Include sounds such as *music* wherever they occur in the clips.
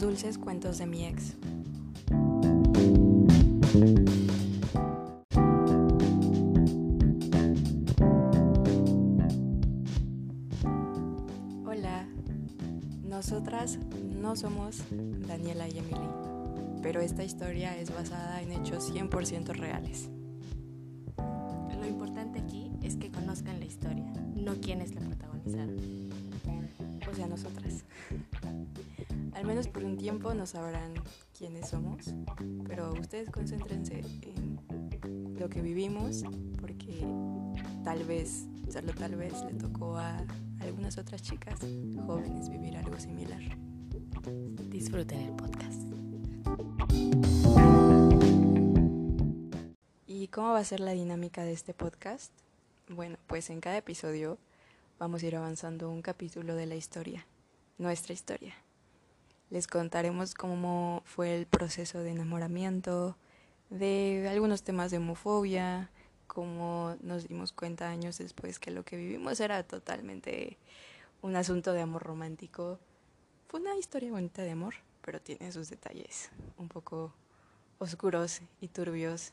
Los dulces cuentos de mi ex. Hola, nosotras no somos Daniela y Emily, pero esta historia es basada en hechos 100% reales. Lo importante aquí es que conozcan la historia, no quiénes la protagonizaron. O sea, nosotras. Al menos por un tiempo no sabrán quiénes somos, pero ustedes concéntrense en lo que vivimos, porque tal vez, solo tal vez, le tocó a algunas otras chicas jóvenes vivir algo similar. Disfruten el podcast. ¿Y cómo va a ser la dinámica de este podcast? Bueno, pues en cada episodio vamos a ir avanzando un capítulo de la historia, nuestra historia. Les contaremos cómo fue el proceso de enamoramiento, de algunos temas de homofobia, cómo nos dimos cuenta años después que lo que vivimos era totalmente un asunto de amor romántico. Fue una historia bonita de amor, pero tiene sus detalles un poco oscuros y turbios.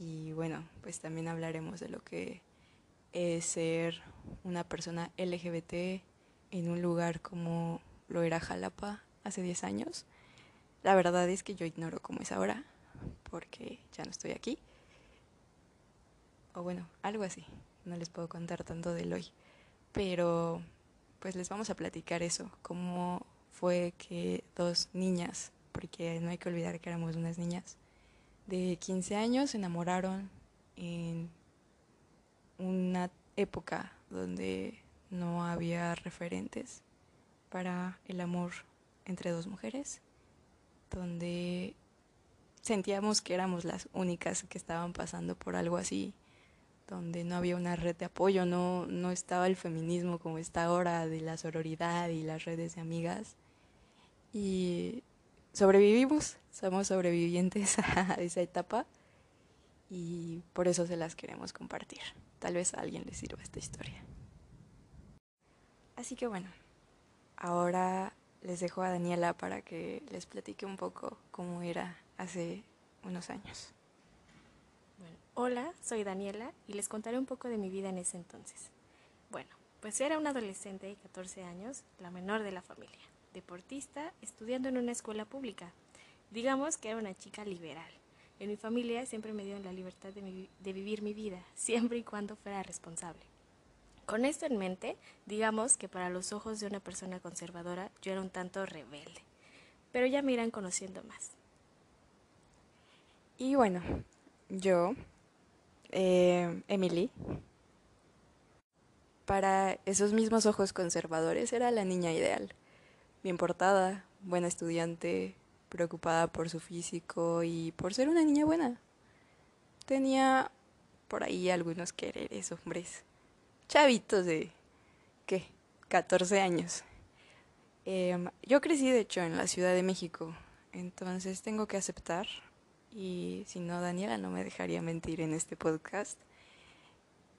Y bueno, pues también hablaremos de lo que es ser una persona LGBT en un lugar como lo era Jalapa hace 10 años. La verdad es que yo ignoro cómo es ahora, porque ya no estoy aquí. O bueno, algo así. No les puedo contar tanto del hoy. Pero pues les vamos a platicar eso, cómo fue que dos niñas, porque no hay que olvidar que éramos unas niñas, de 15 años se enamoraron en una época donde no había referentes para el amor entre dos mujeres, donde sentíamos que éramos las únicas que estaban pasando por algo así, donde no había una red de apoyo, no, no estaba el feminismo como está ahora, de la sororidad y las redes de amigas. Y sobrevivimos, somos sobrevivientes *laughs* a esa etapa y por eso se las queremos compartir. Tal vez a alguien le sirva esta historia. Así que bueno, ahora les dejo a Daniela para que les platique un poco cómo era hace unos años. Hola, soy Daniela y les contaré un poco de mi vida en ese entonces. Bueno, pues era una adolescente de 14 años, la menor de la familia, deportista, estudiando en una escuela pública. Digamos que era una chica liberal. En mi familia siempre me dieron la libertad de vivir mi vida, *laughs* siempre y cuando fuera responsable. Con esto en mente, digamos que para los ojos de una persona conservadora yo era un tanto rebelde, pero ya me irán conociendo más. Y bueno, yo, eh, Emily, para esos mismos ojos conservadores era la niña ideal, bien portada, buena estudiante, preocupada por su físico y por ser una niña buena. Tenía por ahí algunos quereres, hombres chavitos de, ¿qué? 14 años. Eh, yo crecí, de hecho, en la Ciudad de México, entonces tengo que aceptar, y si no, Daniela no me dejaría mentir en este podcast,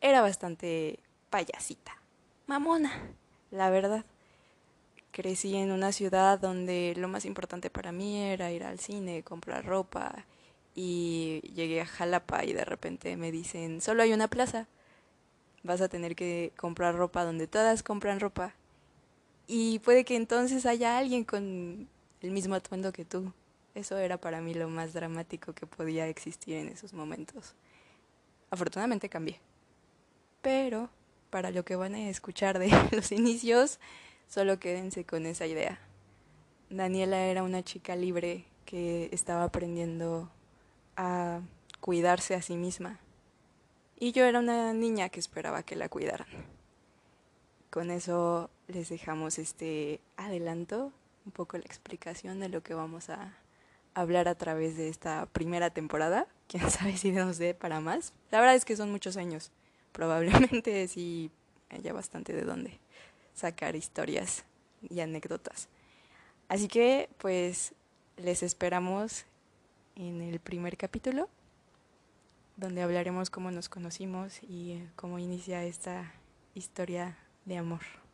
era bastante payasita, mamona, la verdad. Crecí en una ciudad donde lo más importante para mí era ir al cine, comprar ropa, y llegué a Jalapa y de repente me dicen, solo hay una plaza vas a tener que comprar ropa donde todas compran ropa. Y puede que entonces haya alguien con el mismo atuendo que tú. Eso era para mí lo más dramático que podía existir en esos momentos. Afortunadamente cambié. Pero para lo que van a escuchar de *laughs* los inicios, solo quédense con esa idea. Daniela era una chica libre que estaba aprendiendo a cuidarse a sí misma y yo era una niña que esperaba que la cuidaran. Con eso les dejamos este adelanto, un poco la explicación de lo que vamos a hablar a través de esta primera temporada. *laughs* Quién sabe si nos dé para más. La verdad es que son muchos años. Probablemente *laughs* sí haya bastante de dónde sacar historias y anécdotas. Así que pues les esperamos en el primer capítulo donde hablaremos cómo nos conocimos y eh, cómo inicia esta historia de amor.